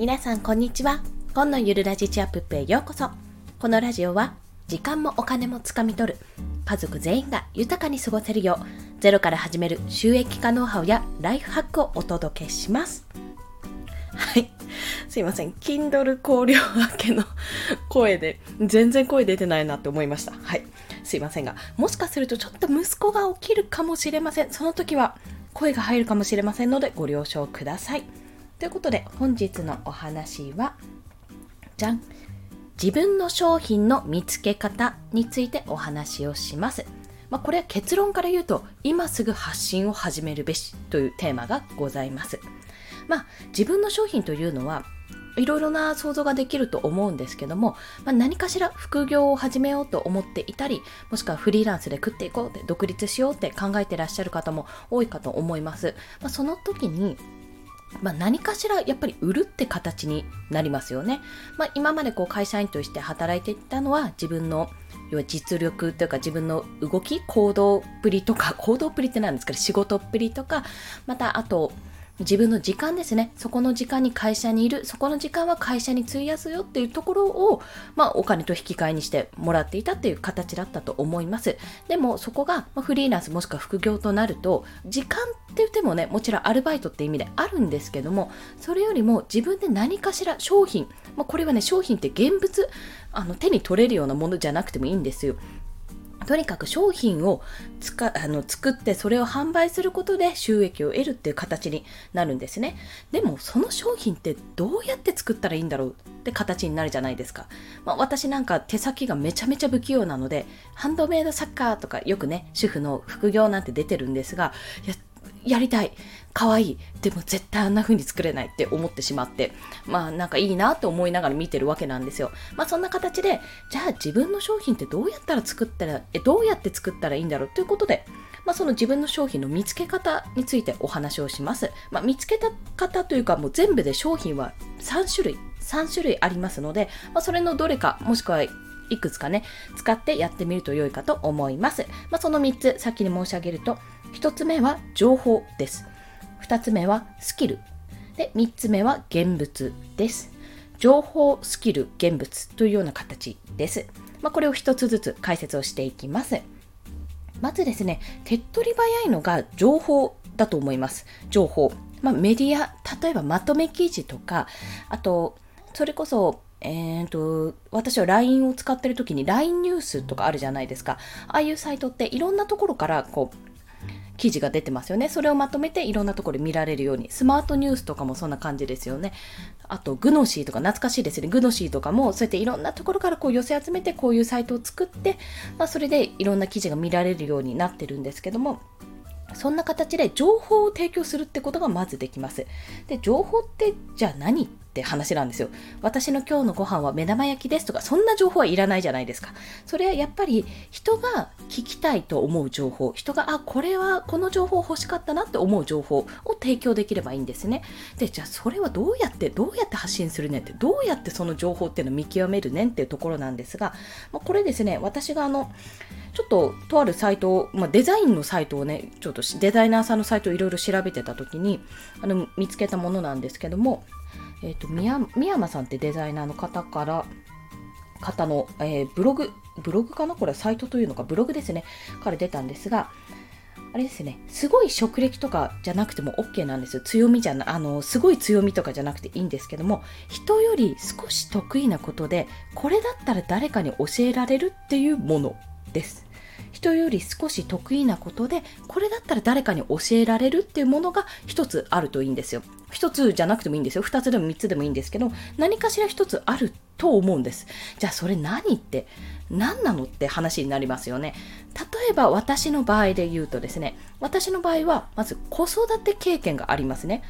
皆さんこんにちは。今のゆるラジチアップへようこそ。このラジオは時間もお金もつかみ取る。家族全員が豊かに過ごせるようゼロから始める収益化ノウハウやライフハックをお届けします。はい。すいません。Kindle 考慮明けの 声で全然声出てないなって思いました。はい。すいませんがもしかするとちょっと息子が起きるかもしれません。その時は声が入るかもしれませんのでご了承ください。ということで本日のお話はじゃん自分の商品の見つけ方についてお話をします。まあ、これは結論から言うと今すぐ発信を始めるべしというテーマがございます。まあ、自分の商品というのはいろいろな想像ができると思うんですけども、まあ、何かしら副業を始めようと思っていたりもしくはフリーランスで食っていこうって独立しようって考えてらっしゃる方も多いかと思います。まあ、その時にまあ、何かしらやっぱり売るって形になりますよね。まあ、今までこう会社員として働いていたのは自分の要は実力というか自分の動き行動っぷりとか行動っぷりって何ですか仕事っぷりとかまたあと自分の時間ですね。そこの時間に会社にいる、そこの時間は会社に費やすよっていうところを、まあ、お金と引き換えにしてもらっていたっていう形だったと思います。でも、そこが、フリーランスもしくは副業となると、時間って言ってもね、もちろんアルバイトって意味であるんですけども、それよりも自分で何かしら商品、まあ、これはね、商品って現物、あの手に取れるようなものじゃなくてもいいんですよ。とにかく商品をつかあの作ってそれを販売することで収益を得るっていう形になるんですね。でもその商品ってどうやって作ったらいいんだろうって形になるじゃないですか。まあ、私なんか手先がめちゃめちゃ不器用なのでハンドメイドサッカーとかよくね主婦の副業なんて出てるんですがやりたい可愛いでも絶対あんな風に作れないって思ってしまってまあなんかいいなと思いながら見てるわけなんですよまあそんな形でじゃあ自分の商品ってどうやったら作ったらえどうやって作ったらいいんだろうということでまあ、その自分の商品の見つけ方についてお話をします。まあ、見つけた方というか、もう全部で商品は3種類、3種類ありますので、まあ、それのどれか、もしくはいくつかね、使ってやってみると良いかと思います。まあ、その3つ、先に申し上げると、1つ目は情報です。2つ目はスキル。で、3つ目は現物です。情報、スキル、現物というような形です。まあ、これを1つずつ解説をしていきます。まずですね、手っ取り早いのが情報だと思います。情報。まあ、メディア、例えばまとめ記事とか、あと、それこそえーと、私は LINE を使ってる時に LINE ニュースとかあるじゃないですか。ああいうサイトっていろんなところからこう記事が出てますよね。それをまとめていろんなところで見られるように。スマートニュースとかもそんな感じですよね。あと、グノシーとか懐かしいですね。グノシーとかもそうやっていろんなところからこう寄せ集めてこういうサイトを作って、まあ、それでいろんな記事が見られるようになってるんですけども、そんな形で情報を提供するってことがまずできます。で、情報ってじゃあ何って話なんですよ。私の今日のご飯は目玉焼きですとか、そんな情報はいらないじゃないですか。それはやっぱり人が聞きたいと思う情報、人が、あ、これはこの情報欲しかったなって思う情報を提供できればいいんですね。で、じゃあそれはどうやって、どうやって発信するねって、どうやってその情報っていうのを見極めるねんっていうところなんですが、まあ、これですね、私があの、ちょっととあるサイトを、まあ、デザインのサイトをね、ちょっとデザイナーさんのサイトをいろいろ調べてた時にあの見つけたものなんですけども、えっ、ー、と宮山さんってデザイナーの方から方の、えー、ブログブログかなこれはサイトというのかブログですねから出たんですがあれですね、すごい職歴とかじゃなくても OK なんですよ。強みじゃな、あの、すごい強みとかじゃなくていいんですけども、人より少し得意なことで、これだったら誰かに教えられるっていうものです。人より少し得意なことでこれだったら誰かに教えられるっていうものが一つあるといいんですよ。一つじゃなくてもいいんですよ。二つでも三つでもいいんですけど何かしら一つあると思うんです。じゃあそれ何って何なのって話になりますよね。例えば私の場合で言うとですね私の場合はまず子育て経験がありますね。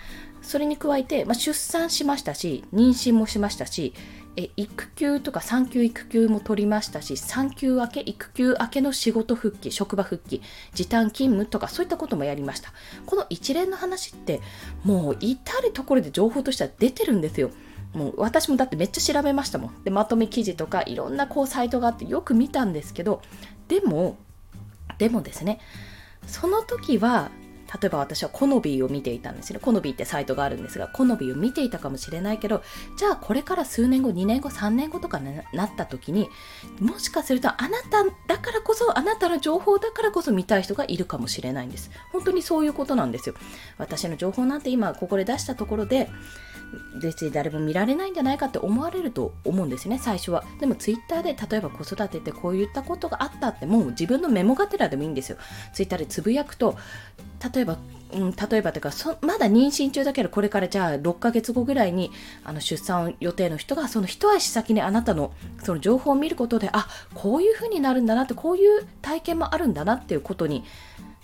それに加えて、まあ、出産しましたし妊娠もしましたしえ育休とか産休育休も取りましたし産休明け育休明けの仕事復帰職場復帰時短勤務とかそういったこともやりました。この一連の話ってもう至る所で情報としては出てるんですよ。もう私もだってめっちゃ調べましたもん。でまとめ記事とかいろんなこうサイトがあってよく見たんですけどでもでもですねその時は例えば私はコノビーを見ていたんですね。コノビーってサイトがあるんですが、コノビーを見ていたかもしれないけど、じゃあこれから数年後、2年後、3年後とかになった時に、もしかするとあなただからこそ、あなたの情報だからこそ見たい人がいるかもしれないんです。本当にそういうことなんですよ。私の情報なんて今ここで出したところで、別に誰も見られないんじゃないかって思われると思うんですね最初は。でもツイッターで例えば子育てってこういったことがあったってもう自分のメモがてらでもいいんですよ。ツイッターでつぶやくと例えばうん、例えばというかそまだ妊娠中だけどこれからじゃあ6ヶ月後ぐらいにあの出産予定の人がその一足先にあなたのその情報を見ることであこういう風になるんだなってこういう体験もあるんだなっていうことに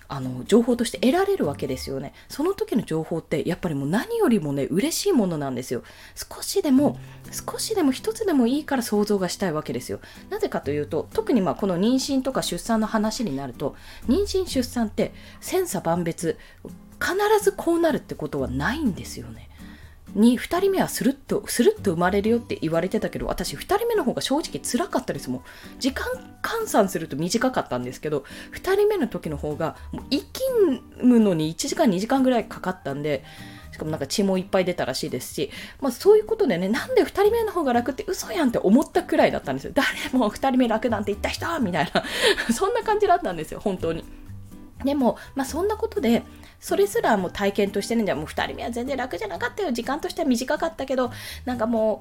あの情報として得られるわけですよね。その時の情報ってやっぱりもう何よりもね嬉しいものなんですよ。少しでも少しでも一つでもいいから想像がしたいわけですよ。なぜかというと特にまあこの妊娠とか出産の話になると妊娠出産って千差万別必ずこうなるってことはないんですよね。に2人目はスルッとスルッと生まれるよって言われてたけど私2人目の方が正直辛かったですもん時間換算すると短かったんですけど2人目の時の方がもう生きむのに1時間2時間ぐらいかかったんでしかもなんか血もいっぱい出たらしいですし、まあ、そういうことでね、なんで2人目の方が楽って嘘やんって思ったくらいだったんですよ。誰も2人目楽なんて言った人みたいな そんな感じだったんですよ、本当に。でも、まあ、そんなことで、それすらもう体験としてるんじゃもう2人目は全然楽じゃなかったよ。時間としては短かったけどなんかも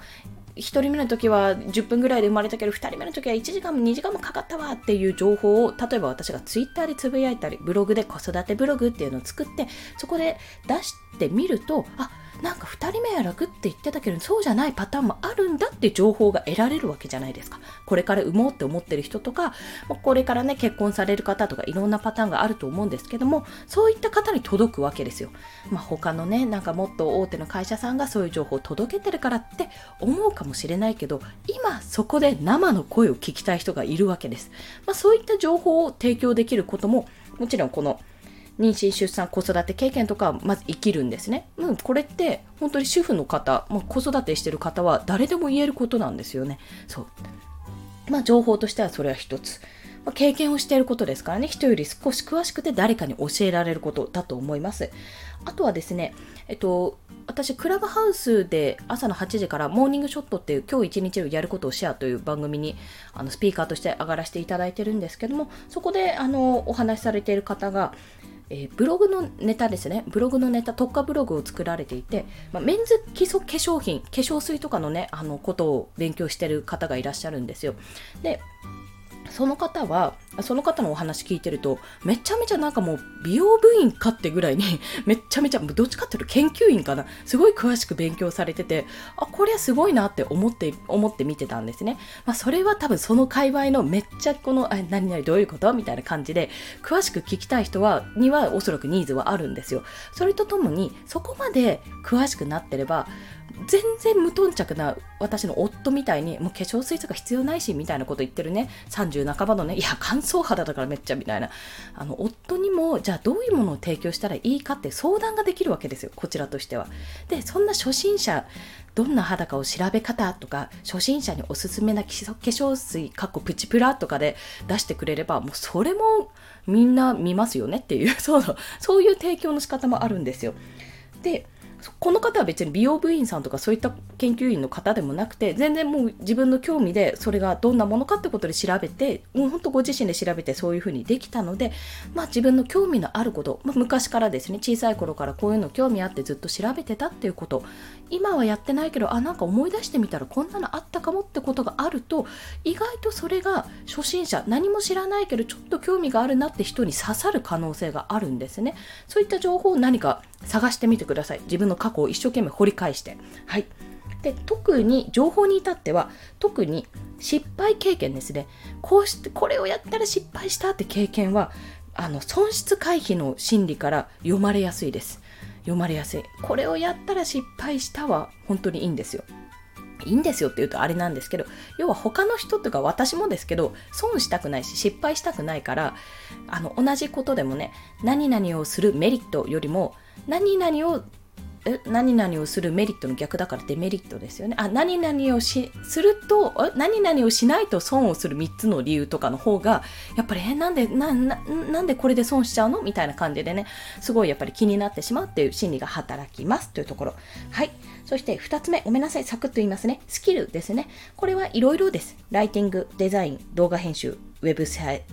う1人目の時は10分ぐらいで生まれたけど2人目の時は1時間も2時間もかかったわっていう情報を例えば私がツイッターでつぶやいたりブログで子育てブログっていうのを作ってそこで出してみるとあっなんか2人目は楽って言ってたけどそうじゃないパターンもあるんだって情報が得られるわけじゃないですか。これから産もうって思ってる人とかこれからね結婚される方とかいろんなパターンがあると思うんですけどもそういった方に届くわけですよ、まあ、他のねなんかもっと大手の会社さんがそういう情報を届けてるからって思うかもしれないけど今そこで生の声を聞きたい人がいるわけです、まあ、そういった情報を提供できることももちろんこの妊娠、出産、子育て経験とかまず生きるんですね。うん、これって本当に主婦の方、まあ、子育てしてる方は誰でも言えることなんですよね。そう。まあ情報としてはそれは一つ。ま、経験をしていることですからね、人より少し詳しくて誰かに教えられることだと思います。あとはですね、えっと、私、クラブハウスで朝の8時からモーニングショットっていう今日一日をやることをシェアという番組にあのスピーカーとして上がらせていただいてるんですけども、そこであのお話しされている方が、えー、ブログのネタですね、ブログのネタ、特化ブログを作られていて、まあ、メンズ基礎化粧品、化粧水とかのね、あのことを勉強してる方がいらっしゃるんですよ。で、その方は、その方のお話聞いてると、めちゃめちゃなんかもう美容部員かってぐらいに、めちゃめちゃ、どっちかっていうと研究員かな、すごい詳しく勉強されてて、あ、これはすごいなって思って、思って見てたんですね。まあ、それは多分その界隈のめっちゃこの、あ何々どういうこと？みたいな感じで、詳しく聞きたい人は、にはおそらくニーズはあるんですよ。それとともに、そこまで詳しくなってれば、全然無頓着な私の夫みたいにもう化粧水とか必要ないしみたいなこと言ってるね30半ばのねいや乾燥肌だからめっちゃみたいな。あの夫にもじゃあどういうものを提供したらいいかって相談ができるわけですよこちらとしては。でそんな初心者どんな肌かを調べ方とか初心者におすすめな化粧水かっこプチプラとかで出してくれればもうそれもみんな見ますよねっていう そうそういう提供の仕方もあるんですよ。でこの方は別に美容部員さんとかそういった研究員の方でもなくて全然もう自分の興味でそれがどんなものかってことで調べてもう本当ご自身で調べてそういうふうにできたので、まあ、自分の興味のあること、まあ、昔からですね小さい頃からこういうの興味あってずっと調べてたっていうこと。今はやってないけどあなんか思い出してみたらこんなのあったかもってことがあると意外とそれが初心者何も知らないけどちょっと興味があるなって人に刺さる可能性があるんですね。そういった情報を何か探してみてください。自分の過去を一生懸命掘り返して。はい。で特に情報に至っては特に失敗経験ですね。こうしてこれをやったら失敗したって経験はあの損失回避の心理から読まれやすいです。読まれやすい。これをやったら失敗したは本当にいいんですよ。いいんですよって言うとあれなんですけど要は他の人とか私もですけど損したくないし失敗したくないからあの同じことでもね何々をするメリットよりも何々をえ何々をするメリットの逆だからデメリットですよね。あ、何々をしすると、何々をしないと損をする3つの理由とかの方が、やっぱり、え、なんで、な、なんでこれで損しちゃうの？みたいな感じでね、すごいやっぱり気になってしまうっていう心理が働きますというところ。はい。そして2つ目、ごめんなさい、サクッと言いますね。スキルですね。これはいろいろです。ライティング、デザイン、動画編集、ウェブ、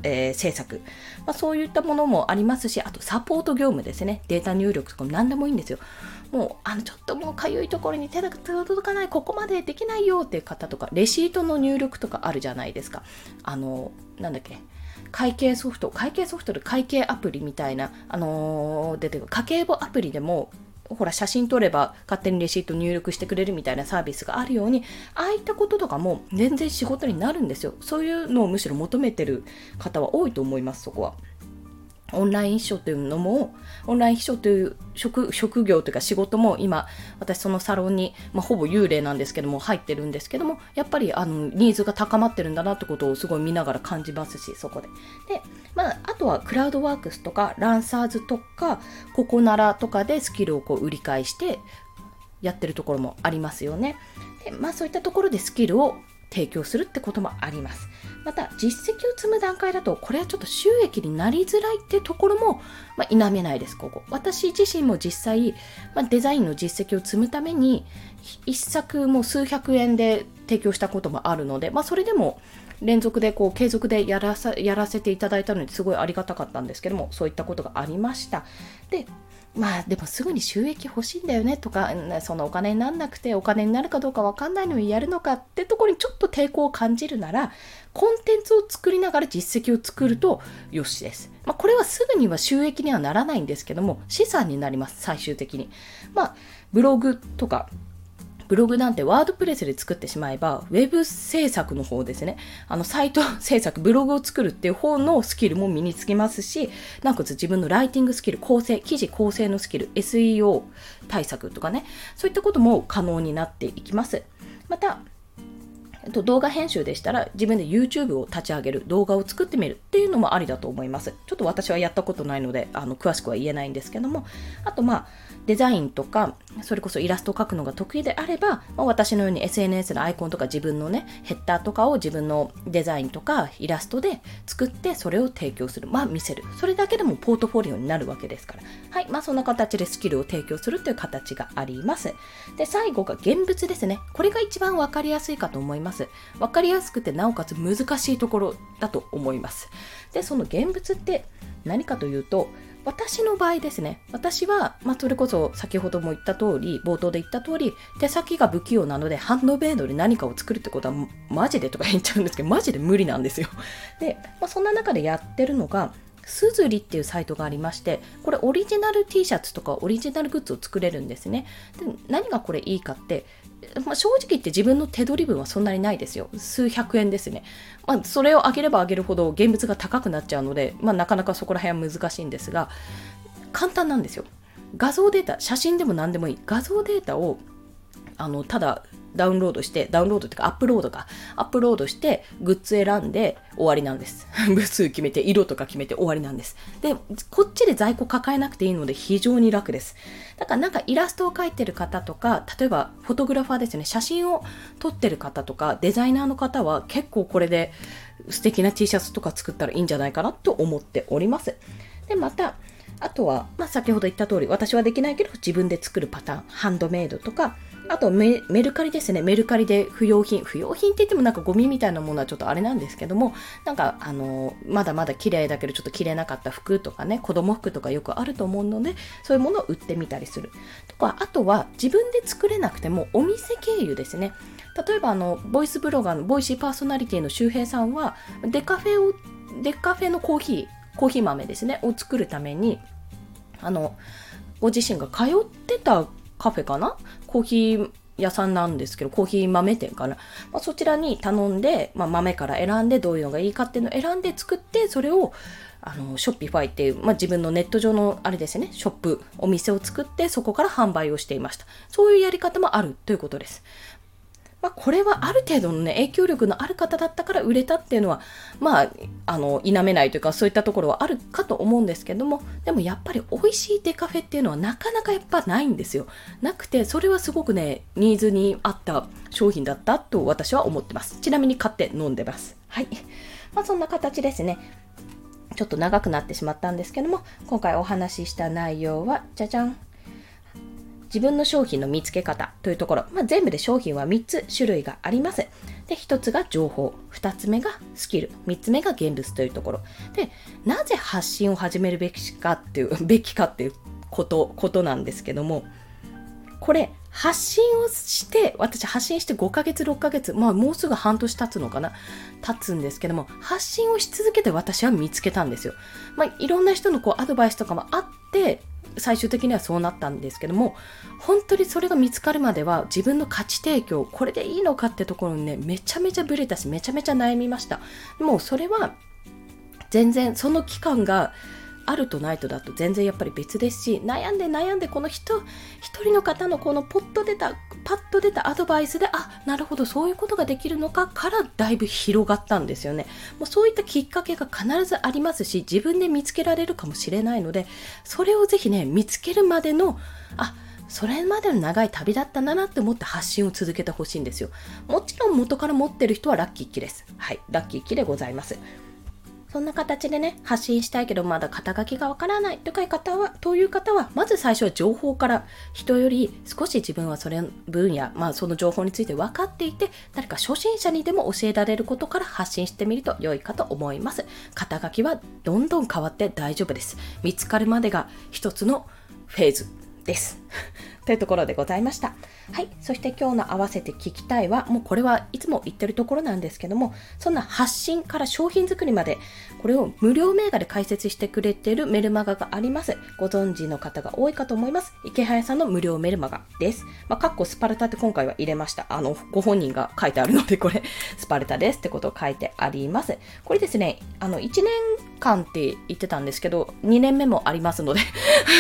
えー、制作、まあ、そういったものもありますし、あとサポート業務ですね。データ入力とかも何でもいいんですよ。もう、あの、ちょっともうかゆいところに手が届かない、ここまでできないよっていう方とか、レシートの入力とかあるじゃないですか。あの、なんだっけ。会計ソフト、会計ソフトで会計アプリみたいな、あの、出てくる家計簿アプリでもほら写真撮れば勝手にレシート入力してくれるみたいなサービスがあるようにああいったこととかも全然仕事になるんですよそういうのをむしろ求めてる方は多いと思いますそこは。オンライン秘書というのも、オンライン秘書という職職業というか仕事も今、私そのサロンに、まあ、ほぼ幽霊なんですけども入ってるんですけども、やっぱりあのニーズが高まってるんだなってことをすごい見ながら感じますし、そこで。で、まあ、あとはクラウドワークスとか、ランサーズとか、ココナラとかでスキルをこう売り買いしてやってるところもありますよね。で、まあそういったところでスキルを提供するってこともあります。また実績を積む段階だとこれはちょっと収益になりづらいってところも、まあ、否めないですここ。私自身も実際、まあ、デザインの実績を積むために一作も数百円で提供したこともあるので、まあ、それでも連続でこう継続でやらさやらせていただいたのですごいありがたかったんですけどもそういったことがありました。でまあでもすぐに収益欲しいんだよねとかそのお金にならなくてお金になるかどうか分かんないのにやるのかってところにちょっと抵抗を感じるならコンテンツを作りながら実績を作るとよしです。まあ、これはすぐには収益にはならないんですけども資産になります最終的に。まあブログとかブログなんてワードプレスで作ってしまえば、ウェブ制作の方ですね。あの、サイト制作、ブログを作るっていう方のスキルも身につきますし、なおかつ自分のライティングスキル、構成、記事構成のスキル、SEO 対策とかね、そういったことも可能になっていきます。また、と動画編集でしたら自分で YouTube を立ち上げる動画を作ってみるっていうのもありだと思います。ちょっと私はやったことないのであの詳しくは言えないんですけども。あとまあデザインとかそれこそイラストを描くのが得意であれば、まあ、私のように SNS のアイコンとか自分のねヘッダーとかを自分のデザインとかイラストで作ってそれを提供する。まあ見せる。それだけでもポートフォリオになるわけですから。はい。まあそんな形でスキルを提供するという形があります。で最後が現物ですね。これが一番わかりやすいかと思います。わかりやすくてなおかつ難しいところだと思います。でその現物って何かというと私の場合ですね、私は、まあ、それこそ先ほども言った通り、冒頭で言った通り、手先が不器用なので、ハンドメイドで何かを作るってことは、マジでとか言っちゃうんですけど、マジで無理なんですよ。で、まあ、そんな中でやってるのが、すずりっていうサイトがありまして、これオリジナル T シャツとかオリジナルグッズを作れるんですね。で何がこれいいかって、まあ、正直言って自分の手取り分はそんなにないですよ。数百円ですね。まあ、それを上げれば上げるほど現物が高くなっちゃうので、まあ、なかなかそこら辺は難しいんですが、簡単なんですよ。画像データ、写真でも何でもいい。画像データをあのただダウンロードして、ダウンロードっていうかアップロードか、アップロードして、グッズ選んで終わりなんです。部数決めて、色とか決めて終わりなんです。で、こっちで在庫抱えなくていいので非常に楽です。だからなんかイラストを描いてる方とか、例えばフォトグラファーですよね、写真を撮ってる方とか、デザイナーの方は結構これで素敵な T シャツとか作ったらいいんじゃないかなと思っております。で、また、あとは、まあ、先ほど言った通り、私はできないけど自分で作るパターン、ハンドメイドとか、あとメルカリですね。メルカリで不要品。不要品って言ってもなんかゴミみたいなものはちょっとあれなんですけども、なんかあの、まだまだ綺麗だけどちょっと着れなかった服とかね、子供服とかよくあると思うので、そういうものを売ってみたりする。とか、あとは自分で作れなくてもお店経由ですね。例えばあの、ボイスブロガーの Voicy パーソナリティの周平さんは、デカフェを、デカフェのコーヒー、コーヒー豆ですね、を作るために、あの、ご自身が通ってたカフェかな？コーヒー屋さんなんですけど、コーヒー豆店かな？まあ、そちらに頼んで、まあ、豆から選んでどういうのがいいかっていうのを選んで作って、それをあの、 Shopify っていう、まあ、自分のネット上のあれですね、ショップ、お店を作って、そこから販売をしていました。そういうやり方もあるということです。まあ、これはある程度のね、影響力のある方だったから売れたっていうのは、まあ、あの、否めないというか、そういったところはあるかと思うんですけども、でもやっぱり美味しいデカフェっていうのはなかなかやっぱないんですよ。なくて、それはすごくね、ニーズに合った商品だったと私は思ってます。ちなみに買って飲んでます。はい。まあ、そんな形ですね。ちょっと長くなってしまったんですけども、今回お話しした内容は、じゃじゃん。自分の商品の見つけ方というところ、まあ、全部で商品は3つ種類があります。で、1つが情報、2つ目がスキル、3つ目が現物というところ。で、なぜ発信を始めるべきかっていう、べきかっていうこと、ことなんですけども、これ、発信をして、私発信して5ヶ月、6ヶ月、まあもうすぐ半年経つのかな？経つんですけども、発信をし続けて私は見つけたんですよ。まあいろんな人のこうアドバイスとかもあって、最終的にはそうなったんですけども本当にそれが見つかるまでは自分の価値提供これでいいのかってところにねめちゃめちゃブレたしめちゃめちゃ悩みました。もうそれは全然その期間があるとないとだと全然やっぱり別ですし悩んで悩んでこの人一人の方のこのポッと出たパッと出たアドバイスであなるほどそういうことができるのかからだいぶ広がったんですよねもうそういったきっかけが必ずありますし自分で見つけられるかもしれないのでそれをぜひね見つけるまでのあそれまでの長い旅だったんだなって思って発信を続けてほしいんですよ。もちろん元から持ってる人はラッキー期です。はい、ラッキー期でございます。そんな形でね、発信したいけどまだ肩書きがわからないという方は、という方は、まず最初は情報から人より少し自分はそれ分野、まあその情報について分かっていて、誰か初心者にでも教えられることから発信してみると良いかと思います。肩書きはどんどん変わって大丈夫です。見つかるまでが一つのフェーズです。というところでございました。はい。そして今日の合わせて聞きたいは、もうこれはいつも言ってるところなんですけども、そんな発信から商品作りまで、これを無料メーカーで解説してくれてるメルマガがあります。ご存知の方が多いかと思います。池早さんの無料メルマガです。まあ、かっこスパルタって今回は入れました。あの、ご本人が書いてあるので、これ、スパルタですってことを書いてあります。これですね、あの、1年間って言ってたんですけど、2年目もありますので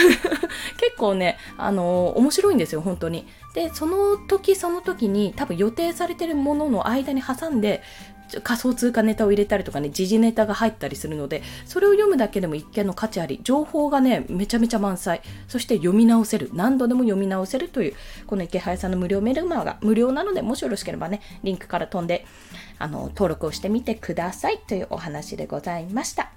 結構ね、あの面白いんですよ、本当に。で、その時その時に多分予定されてるものの間に挟んで、仮想通貨ネタを入れたりとかね、時事ネタが入ったりするので、それを読むだけでも一見の価値あり、情報がね、めちゃめちゃ満載、そして読み直せる、何度でも読み直せるという、この池早さんの無料メルマガ、無料なので、もしよろしければね、リンクから飛んで、あの、登録をしてみてくださいというお話でございました。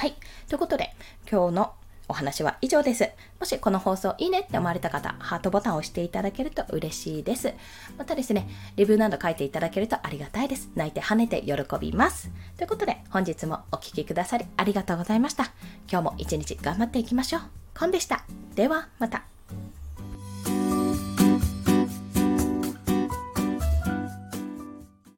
はい。ということで、今日のお話は以上です。もしこの放送いいねって思われた方、ハートボタンを押していただけると嬉しいです。またですね、レビューなど書いていただけるとありがたいです。泣いて跳ねて喜びます。ということで、本日もお聴きくださりありがとうございました。今日も一日頑張っていきましょう。コンでした。では、また。